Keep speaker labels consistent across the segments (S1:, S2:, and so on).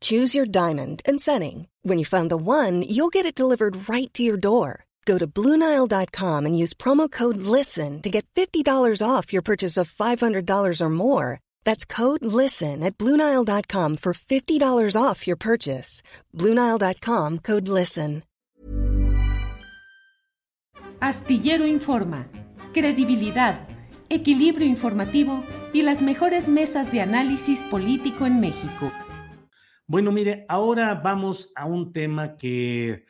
S1: Choose your diamond and setting. When you find the one, you'll get it delivered right to your door. Go to Bluenile.com and use promo code LISTEN to get $50 off your purchase of $500 or more. That's code LISTEN at Bluenile.com for $50 off your purchase. Bluenile.com code LISTEN.
S2: Astillero Informa, credibilidad, equilibrio informativo y las mejores mesas de análisis político en México.
S3: Bueno, mire, ahora vamos a un tema que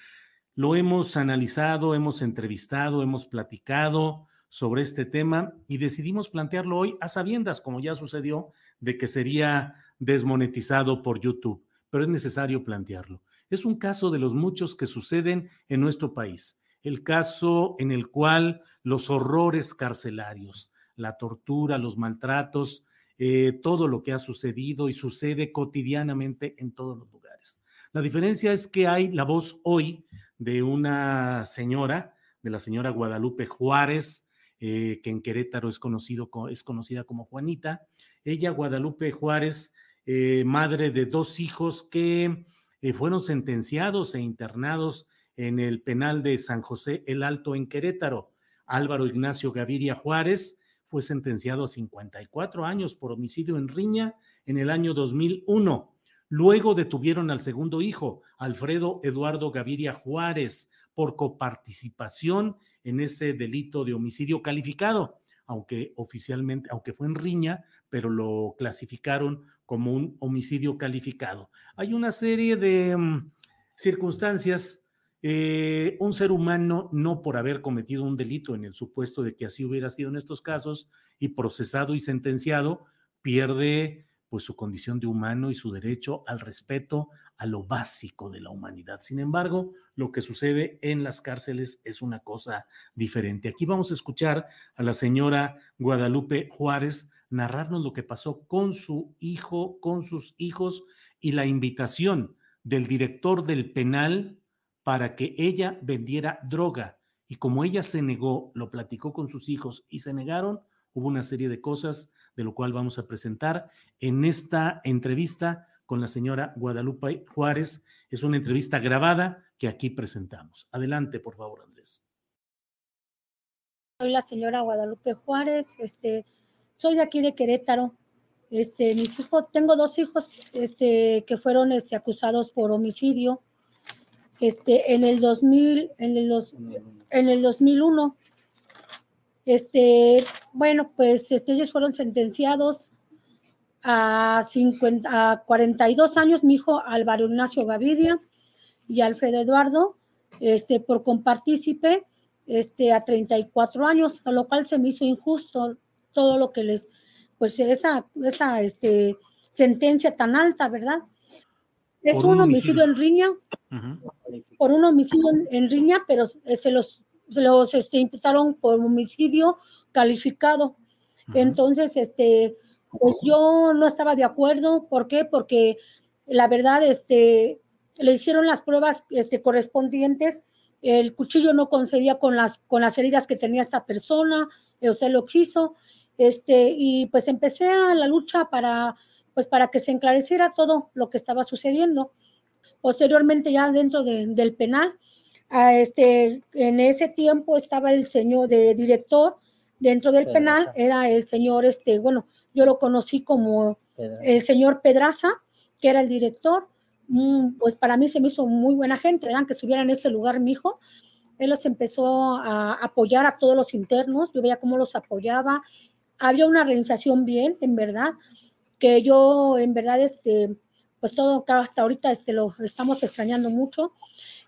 S3: lo hemos analizado, hemos entrevistado, hemos platicado sobre este tema y decidimos plantearlo hoy a sabiendas, como ya sucedió, de que sería desmonetizado por YouTube, pero es necesario plantearlo. Es un caso de los muchos que suceden en nuestro país, el caso en el cual los horrores carcelarios, la tortura, los maltratos, eh, todo lo que ha sucedido y sucede cotidianamente en todos los lugares. La diferencia es que hay la voz hoy de una señora, de la señora Guadalupe Juárez, eh, que en Querétaro es, conocido, es conocida como Juanita. Ella, Guadalupe Juárez, eh, madre de dos hijos que fueron sentenciados e internados en el penal de San José el Alto en Querétaro. Álvaro Ignacio Gaviria Juárez fue sentenciado a 54 años por homicidio en riña en el año 2001. Luego detuvieron al segundo hijo, Alfredo Eduardo Gaviria Juárez, por coparticipación en ese delito de homicidio calificado, aunque oficialmente, aunque fue en riña, pero lo clasificaron como un homicidio calificado. Hay una serie de um, circunstancias eh, un ser humano, no por haber cometido un delito en el supuesto de que así hubiera sido en estos casos, y procesado y sentenciado, pierde pues su condición de humano y su derecho al respeto a lo básico de la humanidad. Sin embargo, lo que sucede en las cárceles es una cosa diferente. Aquí vamos a escuchar a la señora Guadalupe Juárez narrarnos lo que pasó con su hijo, con sus hijos y la invitación del director del penal para que ella vendiera droga. Y como ella se negó, lo platicó con sus hijos y se negaron, hubo una serie de cosas de lo cual vamos a presentar en esta entrevista con la señora Guadalupe Juárez. Es una entrevista grabada que aquí presentamos. Adelante, por favor, Andrés.
S4: Soy la señora Guadalupe Juárez, este, soy de aquí de Querétaro. Este, mis hijos, tengo dos hijos este, que fueron este, acusados por homicidio este, en el 2000, en el, en el 2001. Este, bueno, pues este, ellos fueron sentenciados a, 50, a 42 años, mi hijo Álvaro Ignacio Gavidia y Alfredo Eduardo, este, por compartícipe este, a 34 años, a lo cual se me hizo injusto todo lo que les, pues esa, esa este, sentencia tan alta, ¿verdad? Es un, homicidio. en riña, por un homicidio en, riña, pero se los, los este, imputaron por homicidio calificado. Entonces, este, pues yo no estaba de acuerdo. ¿Por qué? Porque la verdad, este, le hicieron las pruebas este, correspondientes. El cuchillo no concedía con las, con las heridas que tenía esta persona, o sea, lo quiso. Este, y pues empecé a la lucha para pues para que se enclareciera todo lo que estaba sucediendo. Posteriormente, ya dentro del penal, a este, en ese tiempo estaba el señor de director dentro del penal, era el señor, este, bueno, yo lo conocí como el señor Pedraza, que era el director, mm, pues para mí se me hizo muy buena gente, ¿verdad? que estuviera en ese lugar mi hijo, él los empezó a apoyar a todos los internos, yo veía cómo los apoyaba, había una organización bien, en verdad, que yo en verdad, este, pues todo, claro, hasta ahorita este, lo estamos extrañando mucho,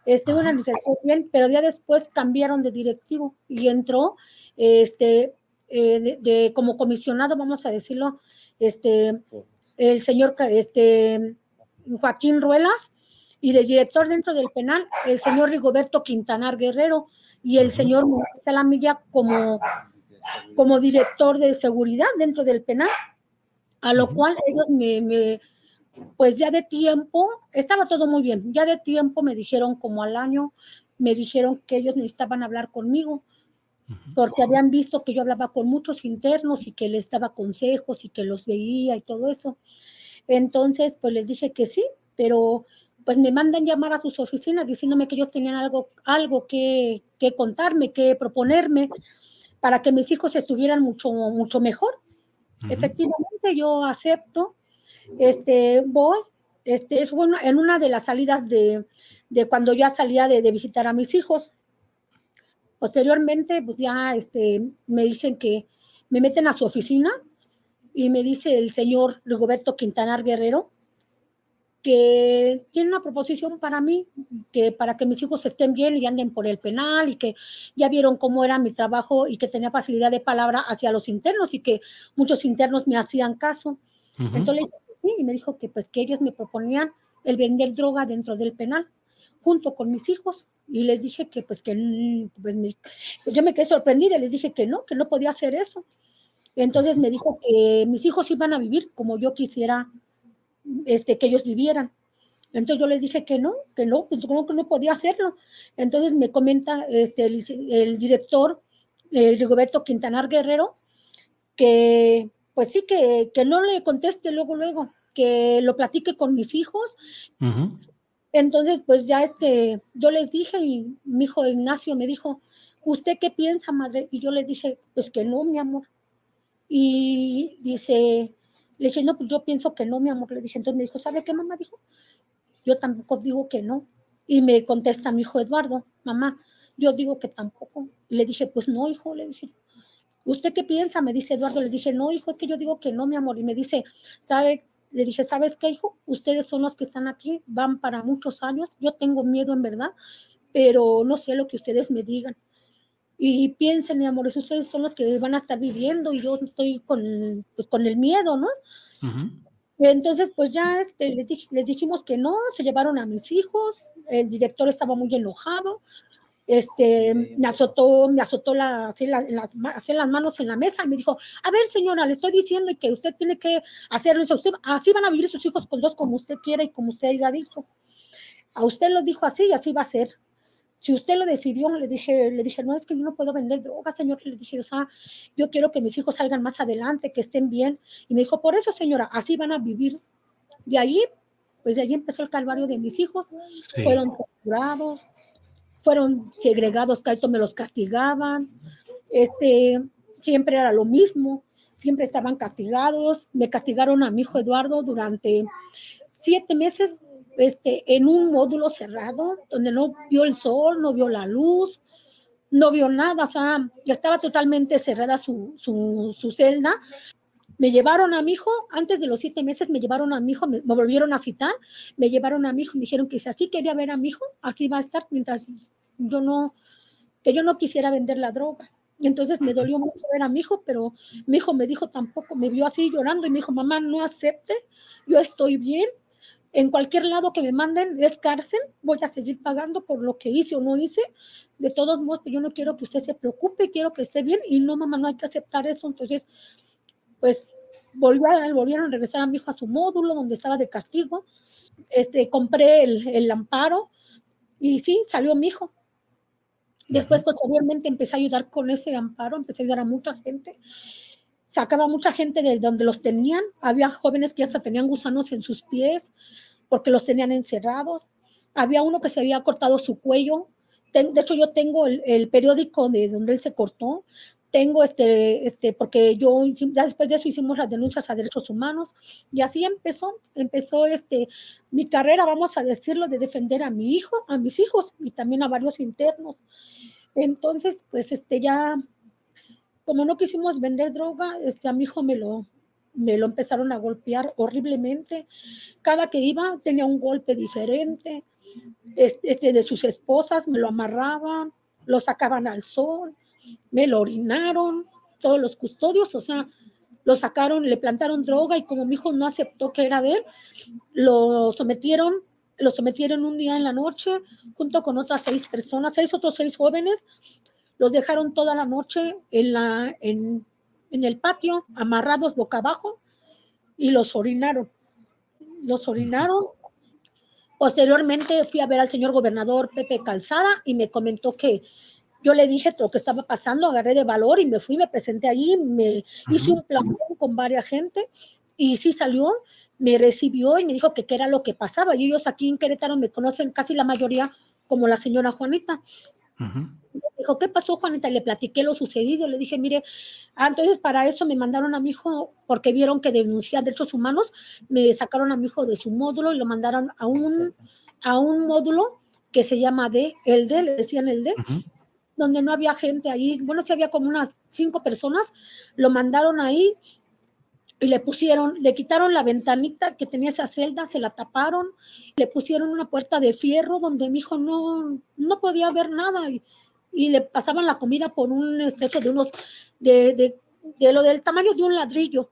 S4: este, una organización bien, pero ya después cambiaron de directivo y entró, este, eh, de, como comisionado, vamos a decirlo, este, el señor, este, Joaquín Ruelas, y de director dentro del penal, el señor Rigoberto Quintanar Guerrero y el señor Salamilla como, como director de seguridad dentro del penal, a lo cual ellos me, pues ya de tiempo, estaba todo muy bien, ya de tiempo me dijeron como al año, me dijeron que ellos necesitaban hablar conmigo, porque habían visto que yo hablaba con muchos internos y que les daba consejos y que los veía y todo eso. Entonces, pues les dije que sí, pero pues me mandan llamar a sus oficinas diciéndome que ellos tenían algo, algo que, contarme, que proponerme para que mis hijos estuvieran mucho, mucho mejor. Efectivamente, yo acepto, este, voy, este, es bueno, en una de las salidas de, cuando ya salía de, visitar a mis hijos. Posteriormente, pues ya este, me dicen que me meten a su oficina y me dice el señor Rigoberto Quintanar Guerrero que tiene una proposición para mí, que para que mis hijos estén bien y anden por el penal y que ya vieron cómo era mi trabajo y que tenía facilidad de palabra hacia los internos y que muchos internos me hacían caso. Entonces le dije y me dijo que pues que ellos me proponían el vender droga dentro del penal junto con mis hijos y les dije que pues que pues, pues yo me quedé sorprendida y les dije que no, que no podía hacer eso. Entonces me dijo que mis hijos iban a vivir como yo quisiera este, que ellos vivieran. Entonces yo les dije que no, que no, pues que no podía hacerlo. Entonces me comenta este, el, director, eh, Rigoberto Quintanar Guerrero, que pues sí, que, que, no le conteste luego, luego, que lo platique con mis hijos. Entonces, pues ya este, yo les dije y mi hijo Ignacio me dijo, ¿usted qué piensa, madre? Y yo le dije, pues que no, mi amor. Y dice, le dije, no, pues yo pienso que no, mi amor. Le dije, entonces me dijo, ¿sabe qué mamá dijo? Yo tampoco digo que no. Y me contesta mi hijo Eduardo, mamá, yo digo que tampoco. le dije, pues no, hijo, le dije, ¿usted qué piensa? Me dice Eduardo, le dije, no, hijo, es que yo digo que no, mi amor. Y me dice, ¿sabe? Le dije, ¿sabes qué, hijo? Ustedes son los que están aquí, van para muchos años. Yo tengo miedo, en verdad, pero no sé lo que ustedes me digan y piensen, mi amor, ustedes son los que van a estar viviendo y yo estoy con, pues, con el miedo, ¿no? Entonces, pues ya este, les, dijimos que no, se llevaron a mis hijos, el director estaba muy enojado, este, me azotó, me azotó la, así, las, las manos en la mesa y me dijo, a ver señora, le estoy diciendo que usted tiene que hacer eso, usted, así van a vivir sus hijos con dos como usted quiera y como usted haya dicho. A usted lo dijo así y así va a ser. Si usted lo decidió, le dije, le dije, no, es que yo no puedo vender droga, señor. Le dije, o sea, yo quiero que mis hijos salgan más adelante, que estén bien. Y me dijo, por eso, señora, así van a vivir. De ahí, pues de ahí empezó el calvario de mis hijos. Fueron torturados, fueron segregados, que me los castigaban. Este, siempre era lo mismo, siempre estaban castigados. Me castigaron a mi hijo Eduardo durante siete meses este, en un módulo cerrado, donde no vio el sol, no vio la luz, no vio nada, o sea, estaba totalmente cerrada su, su, celda. Me llevaron a mi hijo, antes de los siete meses me llevaron a mi hijo, me, volvieron a citar, me llevaron a mi hijo, me dijeron que si así quería ver a mi hijo, así va a estar mientras yo no, que yo no quisiera vender la droga. Y entonces me dolió mucho ver a mi hijo, pero mi hijo me dijo tampoco, me vio así llorando y me dijo, mamá, no acepte, yo estoy bien, en cualquier lado que me manden es cárcel, voy a seguir pagando por lo que hice o no hice. De todos modos, yo no quiero que usted se preocupe, quiero que esté bien y no, mamá, no hay que aceptar eso. Entonces, pues volvió a, volvieron a regresar a mi hijo a su módulo donde estaba de castigo. Este, compré el, el amparo y sí, salió mi hijo. Después, posteriormente, empecé a ayudar con ese amparo, empecé a ayudar a mucha gente sacaba mucha gente de donde los tenían. Había jóvenes que hasta tenían gusanos en sus pies porque los tenían encerrados. Había uno que se había cortado su cuello. De hecho, yo tengo el, periódico de donde él se cortó. Tengo este, este, porque yo después de eso hicimos las denuncias a derechos humanos y así empezó, empezó este, mi carrera, vamos a decirlo, de defender a mi hijo, a mis hijos y también a varios internos. Entonces, pues este ya, como no quisimos vender droga, este a mi hijo me lo, me lo empezaron a golpear horriblemente. Cada que iba tenía un golpe diferente. Este, este de sus esposas me lo amarraban, lo sacaban al sol me lo orinaron, todos los custodios, o sea, lo sacaron, le plantaron droga y como mi hijo no aceptó que era de él, lo sometieron, lo sometieron un día en la noche junto con otras seis personas, seis otros seis jóvenes, los dejaron toda la noche en, la, en, en el patio, amarrados boca abajo, y los orinaron. Los orinaron. Posteriormente fui a ver al señor gobernador Pepe Calzada y me comentó que yo le dije lo que estaba pasando, agarré de valor y me fui, me presenté allí, me hice un plan con varias gente y sí salió, me recibió y me dijo que qué era lo que pasaba. Y ellos aquí en Querétaro me conocen casi la mayoría como la señora Juanita. Me dijo, ¿qué pasó, Juanita? Y le platiqué lo sucedido. Le dije, mire, ah, entonces para eso me mandaron a mi hijo, porque vieron que denuncian derechos humanos, me sacaron a mi hijo de su módulo y lo mandaron a un, a un módulo que se llama D, el D, le decían el D, donde no había gente ahí, bueno, sí había como unas cinco personas, lo mandaron ahí y le pusieron, le quitaron la ventanita que tenía esa celda, se la taparon, le pusieron una puerta de fierro donde mi hijo no, no podía ver nada y, le pasaban la comida por un estrecho de unos, de, de, de lo del tamaño de un ladrillo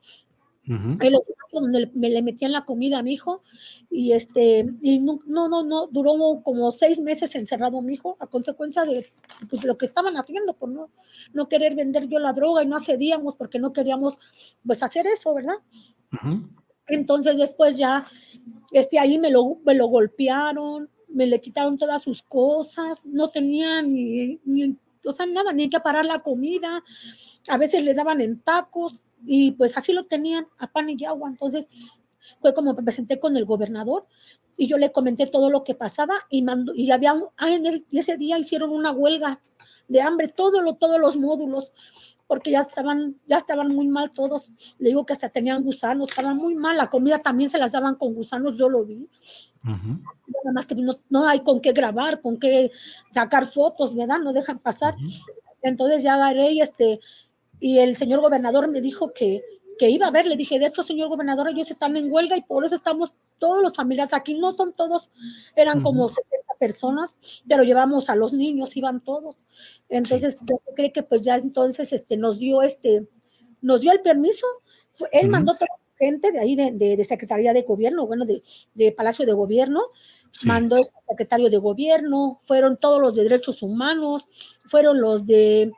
S4: el espacio donde me le metían la comida a mi hijo y este y no no no, duró como seis meses encerrado mi hijo a consecuencia de pues, lo que estaban haciendo por no no querer vender yo la droga y no accedíamos porque no queríamos pues hacer eso verdad entonces después ya este ahí me lo me lo golpearon me le quitaron todas sus cosas no tenía ni, ni o sea nada ni que parar la comida a veces le daban en tacos y pues así lo tenían a pan y agua. Entonces fue como me presenté con el gobernador y yo le comenté todo lo que pasaba y mandó, y había, ah, en el, ese día hicieron una huelga de hambre, todo lo, todos los módulos, porque ya estaban, ya estaban muy mal todos. Le digo que hasta tenían gusanos, estaban muy mal, la comida también se las daban con gusanos, yo lo vi. Nada más que no, no, hay con qué grabar, con qué sacar fotos, ¿verdad? No dejan pasar. Entonces ya agarré y este, y el señor gobernador me dijo que, que iba a ver, le dije, de hecho, señor gobernador, ellos están en huelga y por eso estamos todos los familiares aquí, no son todos, eran como 70 personas, pero llevamos a los niños, iban todos. Entonces, yo creo que pues ya entonces este, nos dio este, nos dio el permiso, él mandó toda la gente de ahí de, de, Secretaría de Gobierno, bueno, de, de Palacio de Gobierno, mandó el secretario de Gobierno, fueron todos los de Derechos Humanos, fueron los de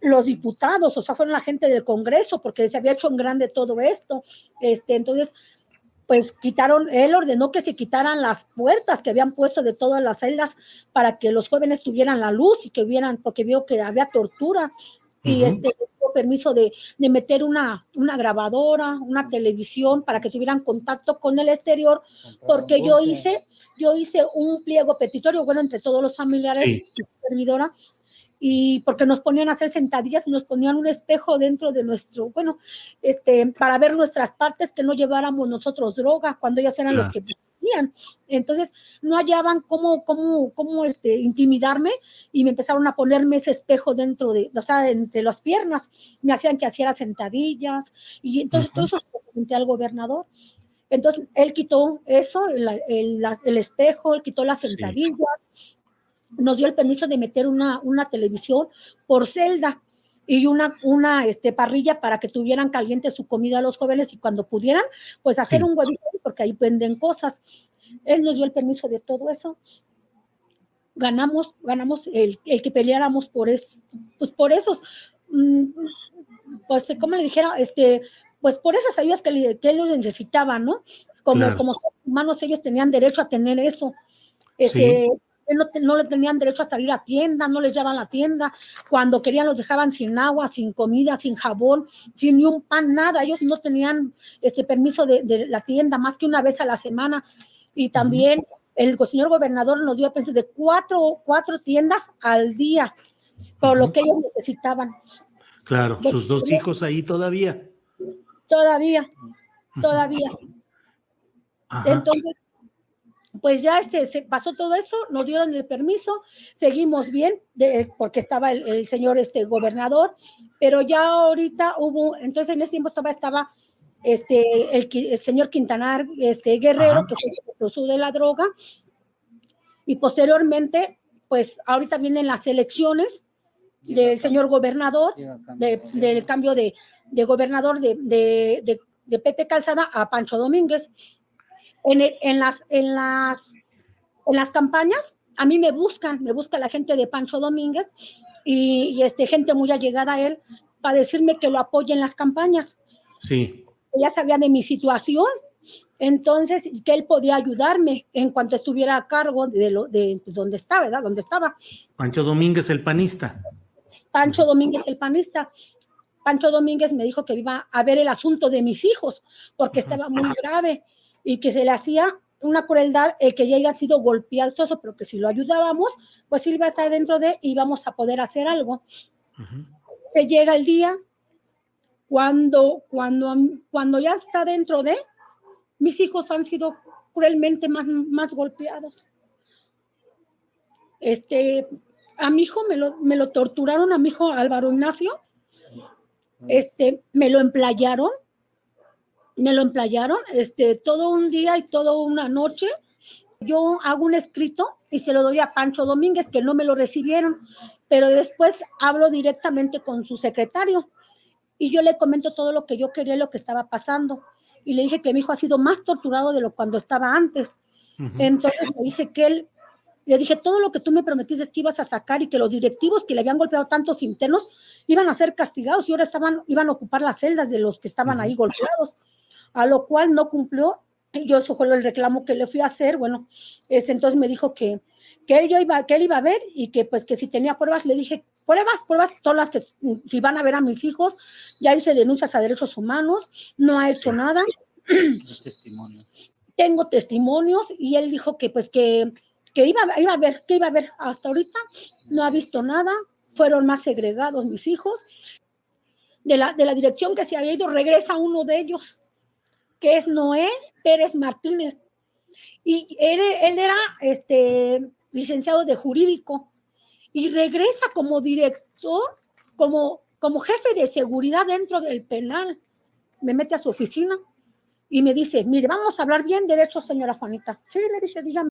S4: los diputados, o sea, fueron la gente del Congreso, porque se había hecho en grande todo esto. Este, entonces, pues quitaron, él ordenó que se quitaran las puertas que habían puesto de todas las celdas para que los jóvenes tuvieran la luz y que vieran, porque vio que había tortura. Y este permiso de, de, meter una, una grabadora, una televisión para que tuvieran contacto con el exterior, porque yo hice, yo hice un pliego petitorio, bueno, entre todos los familiares y servidora, y porque nos ponían a hacer sentadillas y nos ponían un espejo dentro de nuestro, bueno, este, para ver nuestras partes, que no lleváramos nosotros droga cuando ellas eran los que tenían. Entonces, no hallaban cómo, cómo, cómo este, intimidarme y me empezaron a ponerme ese espejo dentro de, o sea, entre las piernas, me hacían que hiciera sentadillas y entonces todo eso se comenté al gobernador. Entonces, él quitó eso, el, el, el espejo, él quitó las sentadillas, nos dio el permiso de meter una, una televisión por celda y una, una este, parrilla para que tuvieran caliente su comida a los jóvenes y cuando pudieran, pues hacer un huevito, porque ahí venden cosas. Él nos dio el permiso de todo eso. Ganamos, ganamos el, el que peleáramos por, es, pues por esos, mm, pues como le dijera, este, pues por esas ayudas que, que ellos necesitaban, ¿no? Como, como humanos ellos tenían derecho a tener eso. Este, no, no, le tenían derecho a salir a tienda, no les llevaban a la tienda, cuando querían los dejaban sin agua, sin comida, sin jabón, sin ni un pan, nada, ellos no tenían este permiso de, la tienda más que una vez a la semana. Y también el señor gobernador nos dio a de cuatro, cuatro tiendas al día por lo que ellos necesitaban.
S3: Claro, sus dos hijos ahí todavía.
S4: Todavía, todavía. Entonces, pues ya este, se pasó todo eso, nos dieron el permiso, seguimos bien, porque estaba el, señor este, gobernador, pero ya ahorita hubo, entonces en ese tiempo estaba, estaba este, el, señor Quintanar este, Guerrero, que fue el de la droga, y posteriormente, pues ahorita vienen las elecciones del señor gobernador, del cambio de, gobernador de, de, Pepe Calzada a Pancho Domínguez. En, en, las, en, las, en las campañas, a mí me buscan, me busca la gente de Pancho Domínguez y, este, gente muy allegada a él para decirme que lo apoye en las campañas.
S3: Sí.
S4: Ya sabía de mi situación, entonces que él podía ayudarme en cuanto estuviera a cargo de, lo, de pues, donde estaba, ¿verdad? Donde estaba.
S3: Pancho Domínguez, el panista.
S4: Pancho Domínguez, el panista. Pancho Domínguez me dijo que iba a ver el asunto de mis hijos, porque estaba muy grave y que se le hacía una crueldad el que ya haya sido golpeado, todo pero que si lo ayudábamos, pues él iba a estar dentro de y íbamos a poder hacer algo. Se llega el día cuando, cuando, cuando ya está dentro de, mis hijos han sido cruelmente más, más golpeados. Este, a mi hijo me lo, me lo torturaron, a mi hijo Álvaro Ignacio, este, me lo emplayaron, me lo emplayaron, este, todo un día y toda una noche. Yo hago un escrito y se lo doy a Pancho Domínguez, que no me lo recibieron, pero después hablo directamente con su secretario y yo le comento todo lo que yo quería y lo que estaba pasando. Y le dije que mi hijo ha sido más torturado de lo cuando estaba antes. Entonces me dice que él le dije, todo lo que tú me prometiste es que ibas a sacar y que los directivos que le habían golpeado tantos internos iban a ser castigados y ahora estaban, iban a ocupar las celdas de los que estaban ahí golpeados, a lo cual no cumplió. Yo eso fue el reclamo que le fui a hacer. Bueno, este, entonces me dijo que, que, él, iba, que él iba a ver y que pues que si tenía pruebas, le dije, pruebas, pruebas son las que si van a ver a mis hijos, ya hice denuncias a derechos humanos, no ha hecho nada. Tengo testimonios y él dijo que pues que que iba, iba a ver, que iba a ver hasta ahorita, no ha visto nada, fueron más segregados mis hijos. De la, de la dirección que se había ido, regresa uno de ellos, que es Noé Pérez Martínez. Y él, él era este, licenciado de jurídico y regresa como director, como, como jefe de seguridad dentro del penal. Me mete a su oficina y me dice, mire, vamos a hablar bien de derecho, señora Juanita. Sí, le dije, dígame.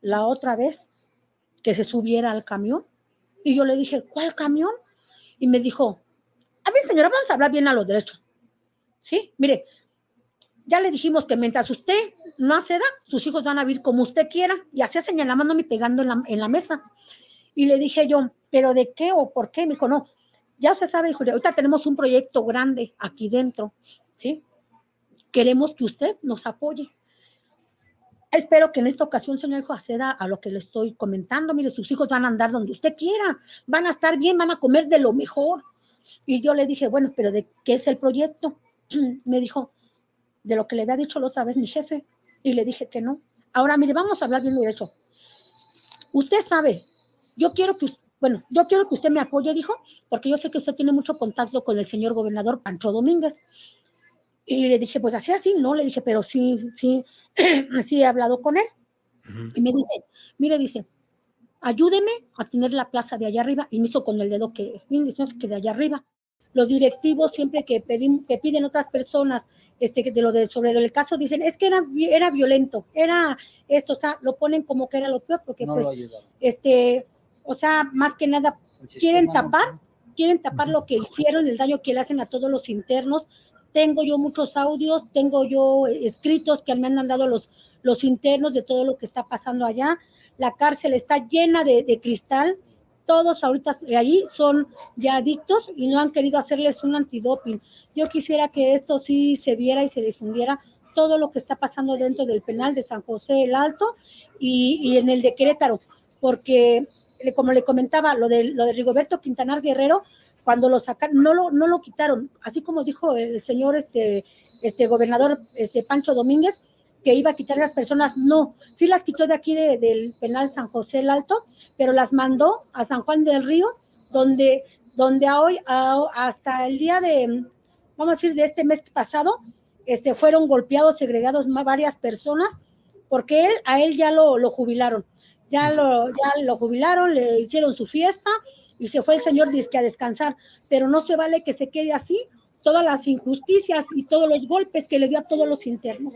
S4: la otra vez que se subiera al camión. Y yo le dije, ¿cuál camión? Y me dijo, a ver, señora, vamos a hablar bien a los derechos. Sí, mire, ya le dijimos que mientras usted no acceda, sus hijos van a vivir como usted quiera. Y hacía señalándome y pegando en la, en la mesa. Y le dije yo, ¿pero de qué o por qué? Me dijo, no, ya se sabe, dijo, ahorita tenemos un proyecto grande aquí dentro, ¿sí? Queremos que usted nos apoye. Espero que en esta ocasión, señor hijo, acceda a lo que le estoy comentando. Mire, sus hijos van a andar donde usted quiera, van a estar bien, van a comer de lo mejor. Y yo le dije, bueno, pero ¿de qué es el proyecto? Me dijo, de lo que le había dicho la otra vez mi jefe. Y le dije que no. Ahora, mire, vamos a hablar bien derecho. Usted sabe, yo quiero que, bueno, yo quiero que usted me apoye, dijo, porque yo sé que usted tiene mucho contacto con el señor gobernador Pancho Domínguez. Y le dije, pues así, así, no, le dije, pero sí, sí, sí he hablado con él. Y me dice, mire, dice, ayúdeme a tener la plaza de allá arriba. Y me hizo con el dedo que, que de allá arriba. Los directivos siempre que, que piden otras personas este, de lo de, sobre el caso, dicen, es que era, era violento, era esto, o sea, lo ponen como que era lo peor, porque pues, este, o sea, más que nada, quieren tapar, quieren tapar lo que hicieron, el daño que le hacen a todos los internos, tengo yo muchos audios, tengo yo escritos que me han mandado los, los internos de todo lo que está pasando allá. La cárcel está llena de, cristal. Todos ahorita allí son ya adictos y no han querido hacerles un antidoping. Yo quisiera que esto sí se viera y se difundiera todo lo que está pasando dentro del penal de San José el Alto y, y en el de Querétaro, porque como le comentaba, lo de, lo de Rigoberto Quintanar Guerrero, cuando lo sacaron, no lo, no lo quitaron, así como dijo el señor este, este gobernador este Pancho Domínguez, que iba a quitar a las personas, no, sí las quitó de aquí del penal San José el Alto, pero las mandó a San Juan del Río, donde, donde hoy, hasta el día de, vamos a decir, de este mes pasado, este, fueron golpeados, segregados varias personas, porque él, a él ya lo, lo jubilaron, ya lo, ya lo jubilaron, le hicieron su fiesta, y se fue el señor disque a descansar, pero no se vale que se quede así todas las injusticias y todos los golpes que le dio a todos los internos.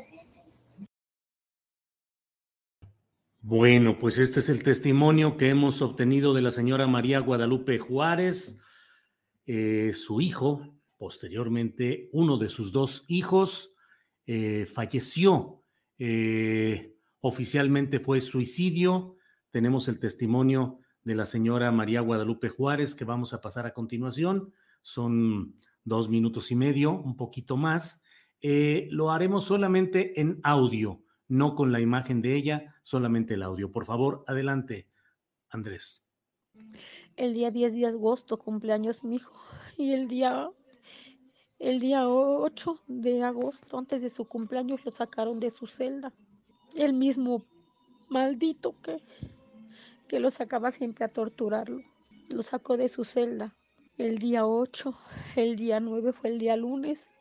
S3: Bueno, pues este es el testimonio que hemos obtenido de la señora María Guadalupe Juárez, eh, su hijo, posteriormente uno de sus dos hijos, eh, falleció. Eh, oficialmente fue suicidio. Tenemos el testimonio de la señora María Guadalupe Juárez, que vamos a pasar a continuación. Son dos minutos y medio, un poquito más. Eh, lo haremos solamente en audio, no con la imagen de ella, solamente el audio. Por favor, adelante, Andrés.
S5: El día 10 de agosto, cumpleaños mi hijo, y el día, el día 8 de agosto, antes de su cumpleaños, lo sacaron de su celda. El mismo maldito que que lo sacaba siempre a torturarlo. Lo sacó de su celda el día 8, el día 9 fue el día lunes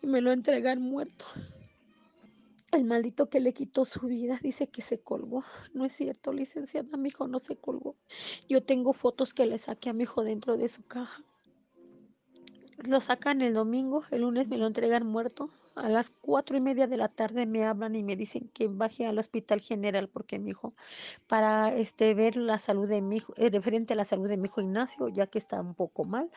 S5: y me lo entregan muerto. El maldito que le quitó su vida dice que se colgó. No es cierto, licenciada, mi hijo no se colgó. Yo tengo fotos que le saqué a mi hijo dentro de su caja. Lo sacan el domingo, el lunes me lo entregan muerto a las cuatro y media de la tarde me hablan y me dicen que baje al hospital general porque mi hijo, para este, ver la salud de mi hijo, eh, referente a la salud de mi hijo Ignacio, ya que está un poco mal,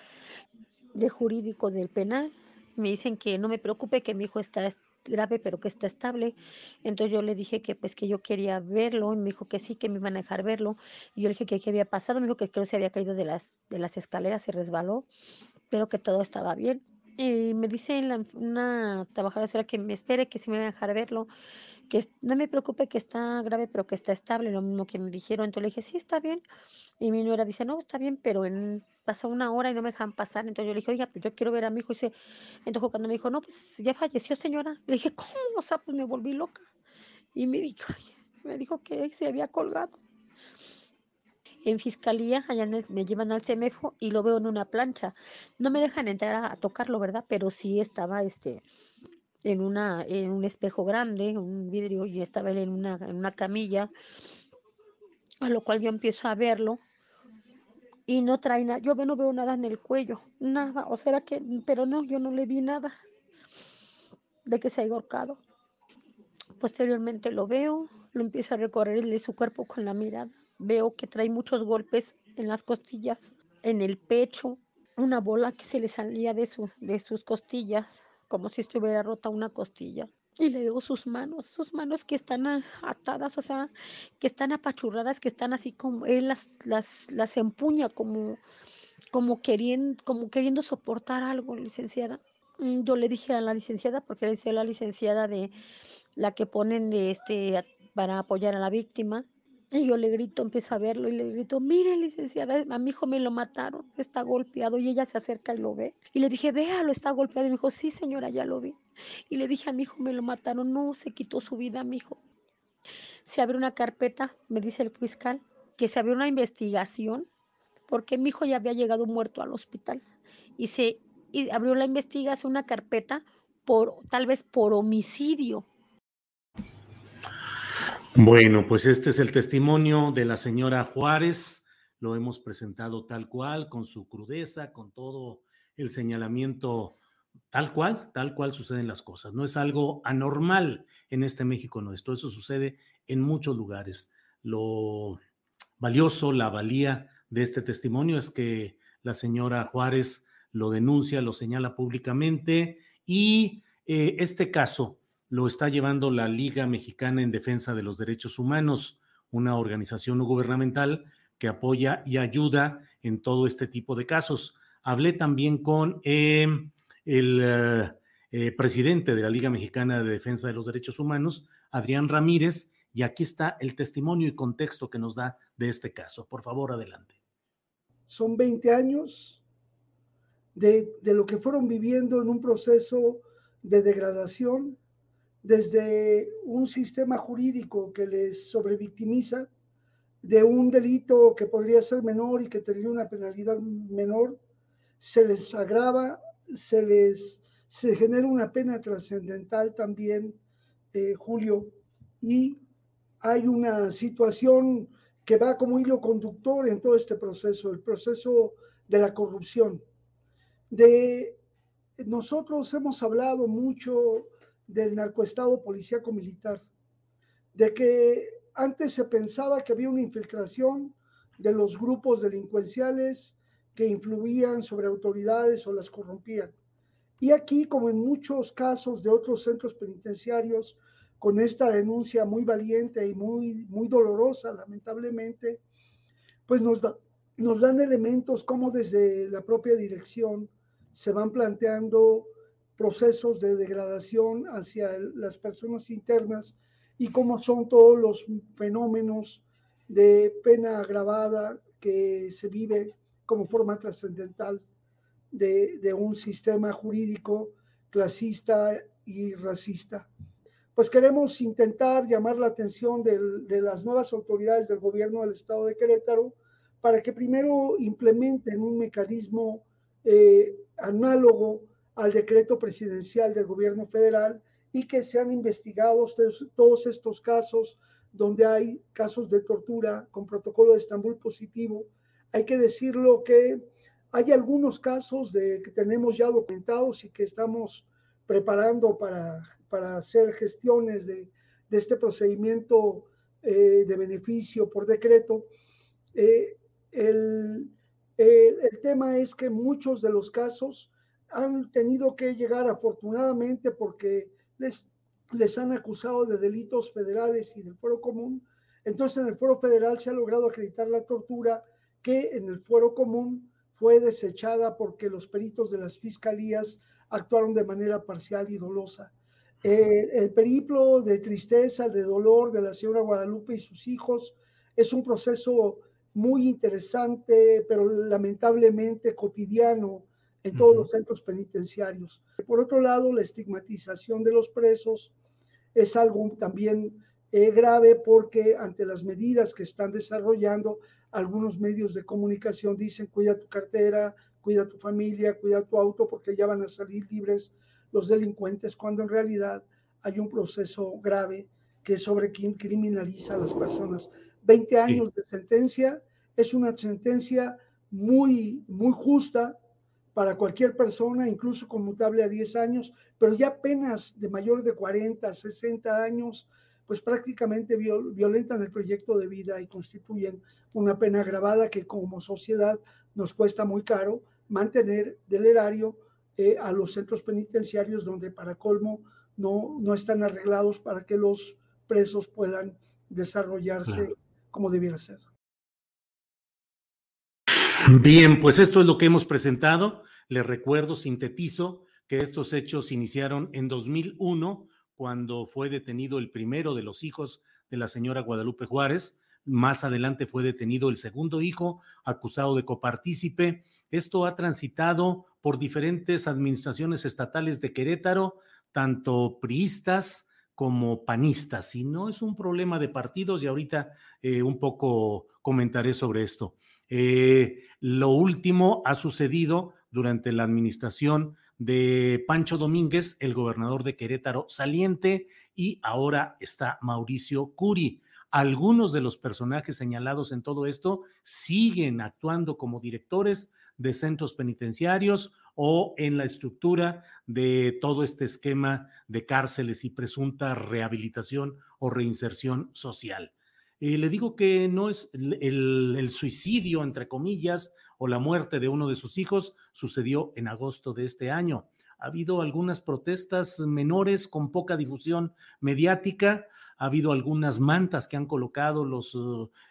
S5: de jurídico del penal. Me dicen que no me preocupe, que mi hijo está grave, pero que está estable. Entonces yo le dije que pues que yo quería verlo, y me dijo que sí, que me iban a dejar verlo. Y yo le dije que qué había pasado, me dijo que creo que se había caído de las, de las escaleras, se resbaló, pero que todo estaba bien. Y me dice la, una trabajadora que me espere, que si me va a dejar verlo, que no me preocupe que está grave, pero que está estable, lo mismo que me dijeron. Entonces le dije, sí, está bien. Y mi nuera dice, no, está bien, pero en, pasó una hora y no me dejan pasar. Entonces yo le dije, oiga, pues yo quiero ver a mi hijo. Y entonces cuando me dijo, no, pues ya falleció, señora. Le dije, ¿cómo? O sea, pues me volví loca. Y me dijo, me dijo que se había colgado en fiscalía, allá me llevan al CEMEFO y lo veo en una plancha. No me dejan entrar a, tocarlo, ¿verdad? Pero sí estaba este en una en un espejo grande, un vidrio y estaba en una en una camilla. A lo cual yo empiezo a verlo y no trae nada. Yo no veo nada en el cuello, nada. O sea que, pero no, yo no le vi nada de que se haya ahorcado. Posteriormente lo veo, lo empiezo a recorrerle su cuerpo con la mirada Veo que trae muchos golpes en las costillas, en el pecho, una bola que se le salía de, su, de sus costillas, como si estuviera rota una costilla. Y le veo sus manos, sus manos que están atadas, o sea, que están apachurradas, que están así como, él las, las, las empuña como, como, queriendo, como queriendo soportar algo, licenciada. Mm, yo le dije a la licenciada, porque le decía a la licenciada de la que ponen de este para apoyar a la víctima, y yo le grito, empiezo a verlo y le grito, mire licenciada, a mi hijo me lo mataron, está golpeado y ella se acerca y lo ve. Y le dije, véalo, está golpeado. Y me dijo, sí señora, ya lo vi. Y le dije, a mi hijo me lo mataron, no, se quitó su vida mi hijo. Se abrió una carpeta, me dice el fiscal, que se abrió una investigación porque mi hijo ya había llegado muerto al hospital. Y se abrió la investigación, una carpeta por tal vez por homicidio.
S3: Bueno, pues este es el testimonio de la señora Juárez. Lo hemos presentado tal cual, con su crudeza, con todo el señalamiento tal cual, tal cual suceden las cosas. No es algo anormal en este México nuestro. Eso sucede en muchos lugares. Lo valioso, la valía de este testimonio es que la señora Juárez lo denuncia, lo señala públicamente y eh, este caso lo está llevando la Liga Mexicana en Defensa de los Derechos Humanos, una organización no gubernamental que apoya y ayuda en todo este tipo de casos. Hablé también con em, el eh, eh, presidente de la Liga Mexicana de Defensa de los Derechos Humanos, Adrián Ramírez, y aquí está el testimonio y contexto que nos da de este caso. Por favor, adelante.
S6: Son 20 años de, de lo que fueron viviendo en un proceso de degradación, desde un sistema jurídico que les sobrevictimiza, de un delito que podría ser menor y que tendría una penalidad menor, se les agrava, se les se genera una pena trascendental también, eh, Julio, y hay una situación que va como hilo conductor en todo este proceso, el proceso de la corrupción. De nosotros hemos hablado mucho del narcoestado policíaco militar, de que antes se pensaba que había una infiltración de los grupos delincuenciales que influían sobre autoridades o las corrompían. Y aquí, como en muchos casos de otros centros penitenciarios, con esta denuncia muy valiente y muy, muy dolorosa, lamentablemente, pues nos, nos dan elementos como desde la propia dirección se van planteando procesos de degradación hacia las personas internas y cómo son todos los fenómenos de pena agravada que se vive como forma trascendental de, de, un sistema jurídico clasista y racista. Pues queremos intentar llamar la atención de, las nuevas autoridades del gobierno del estado de Querétaro para que primero implementen un mecanismo eh, análogo al decreto presidencial del gobierno federal y que sean investigados todos estos casos donde hay casos de tortura con protocolo de Estambul positivo. Hay que decirlo que hay algunos casos de, que tenemos ya documentados y que estamos preparando para, para hacer gestiones de, de este procedimiento eh, de beneficio por decreto. Eh, el, el, el tema es que muchos de los casos han tenido que llegar afortunadamente porque les, les han acusado de delitos federales y del fuero común. Entonces en el fuero federal se ha logrado acreditar la tortura que en el fuero común fue desechada porque los peritos de las fiscalías actuaron de manera parcial y dolosa. Eh, el periplo de tristeza, de dolor de la señora Guadalupe y sus hijos es un proceso muy interesante, pero lamentablemente cotidiano en todos los centros penitenciarios. Por otro lado, la estigmatización de los presos es algo también eh, grave porque ante las medidas que están desarrollando, algunos medios de comunicación dicen cuida tu cartera, cuida tu familia, cuida tu auto porque ya van a salir libres los delincuentes, cuando en realidad hay un proceso grave que es sobre quien criminaliza a las personas. 20 años de sentencia es una sentencia muy, muy justa, para cualquier persona, incluso conmutable a 10 años, pero ya penas de mayor de 40, 60 años, pues prácticamente violentan el proyecto de vida y constituyen una pena agravada que como sociedad nos cuesta muy caro mantener del erario eh, a los centros penitenciarios donde para colmo no, no están arreglados para que los presos puedan desarrollarse como debiera ser.
S3: Bien, pues esto es lo que hemos presentado. Les recuerdo, sintetizo, que estos hechos iniciaron en 2001, cuando fue detenido el primero de los hijos de la señora Guadalupe Juárez. Más adelante fue detenido el segundo hijo, acusado de copartícipe. Esto ha transitado por diferentes administraciones estatales de Querétaro, tanto priistas como panistas. Y no es un problema de partidos y ahorita eh, un poco comentaré sobre esto. Eh, lo último ha sucedido durante la administración de Pancho Domínguez, el gobernador de Querétaro saliente, y ahora está Mauricio Curi. Algunos de los personajes señalados en todo esto siguen actuando como directores de centros penitenciarios o en la estructura de todo este esquema de cárceles y presunta rehabilitación o reinserción social. Le digo que no es el, suicidio, entre comillas, o la muerte de uno de sus hijos sucedió en agosto de este año. Ha habido algunas protestas menores con poca difusión mediática, ha habido algunas mantas que han colocado los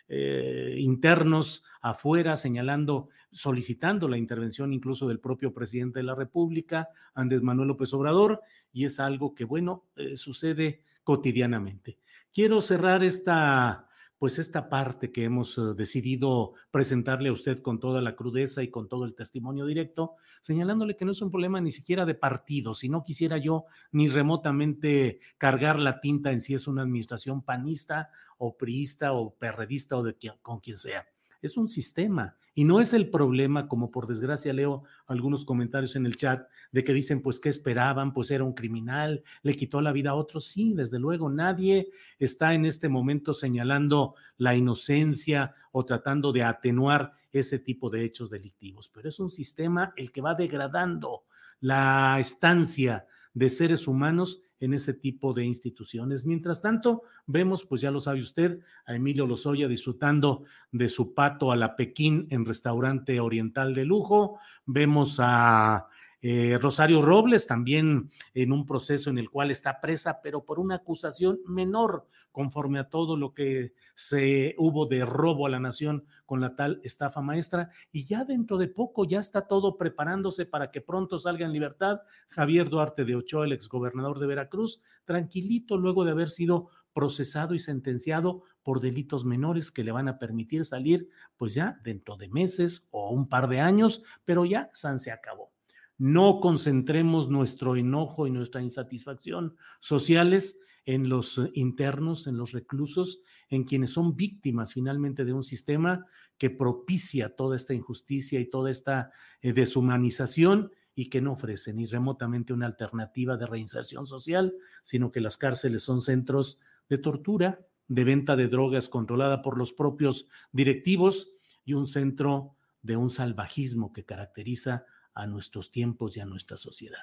S3: eh, internos afuera señalando, solicitando la intervención incluso del propio presidente de la República, Andrés Manuel López Obrador, y es algo que, bueno, eh, sucede cotidianamente. Quiero cerrar esta pues esta parte que hemos eh, decidido presentarle a usted con toda la crudeza y con todo el testimonio directo, señalándole que no es un problema ni siquiera de partido, si no quisiera yo ni remotamente cargar la tinta en si es una administración panista o priista o perredista o de con quien sea. Es un sistema y no es el problema, como por desgracia leo algunos comentarios en el chat, de que dicen, pues, ¿qué esperaban? Pues era un criminal, le quitó la vida a otros. Sí, desde luego, nadie está en este momento señalando la inocencia o tratando de atenuar ese tipo de hechos delictivos, pero es un sistema el que va degradando la estancia de seres humanos en ese tipo de instituciones. Mientras tanto, vemos, pues ya lo sabe usted, a Emilio Lozoya disfrutando de su pato a la Pekín en restaurante oriental de lujo. Vemos a eh, Rosario Robles también en un proceso en el cual está presa, pero por una acusación menor, conforme a todo lo que se hubo de robo a la nación con la tal estafa maestra. Y ya dentro de poco ya está todo preparándose para que pronto salga en libertad Javier Duarte de Ochoa, el exgobernador de Veracruz, tranquilito luego de haber sido procesado y sentenciado por delitos menores que le van a permitir salir pues ya dentro de meses o un par de años, pero ya San se acabó no concentremos nuestro enojo y nuestra insatisfacción sociales en los eh, internos, en los reclusos, en quienes son víctimas finalmente de un sistema que propicia toda esta injusticia y toda esta eh, deshumanización y que no ofrece ni remotamente una alternativa de reinserción social, sino que las cárceles son centros de tortura, de venta de drogas controlada por los propios directivos y un centro de un salvajismo que caracteriza a nuestros tiempos y a nuestra sociedad.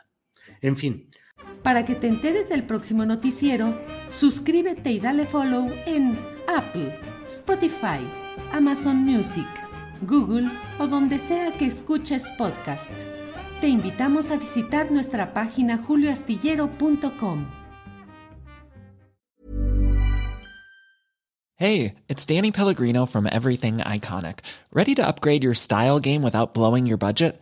S3: En fin.
S2: Para que te enteres del próximo noticiero, suscríbete y dale follow en Apple, Spotify, Amazon Music, Google o donde sea que escuches podcast. Te invitamos a visitar nuestra página julioastillero.com.
S7: Hey, it's Danny Pellegrino from Everything Iconic. ¿Ready to upgrade your style game without blowing your budget?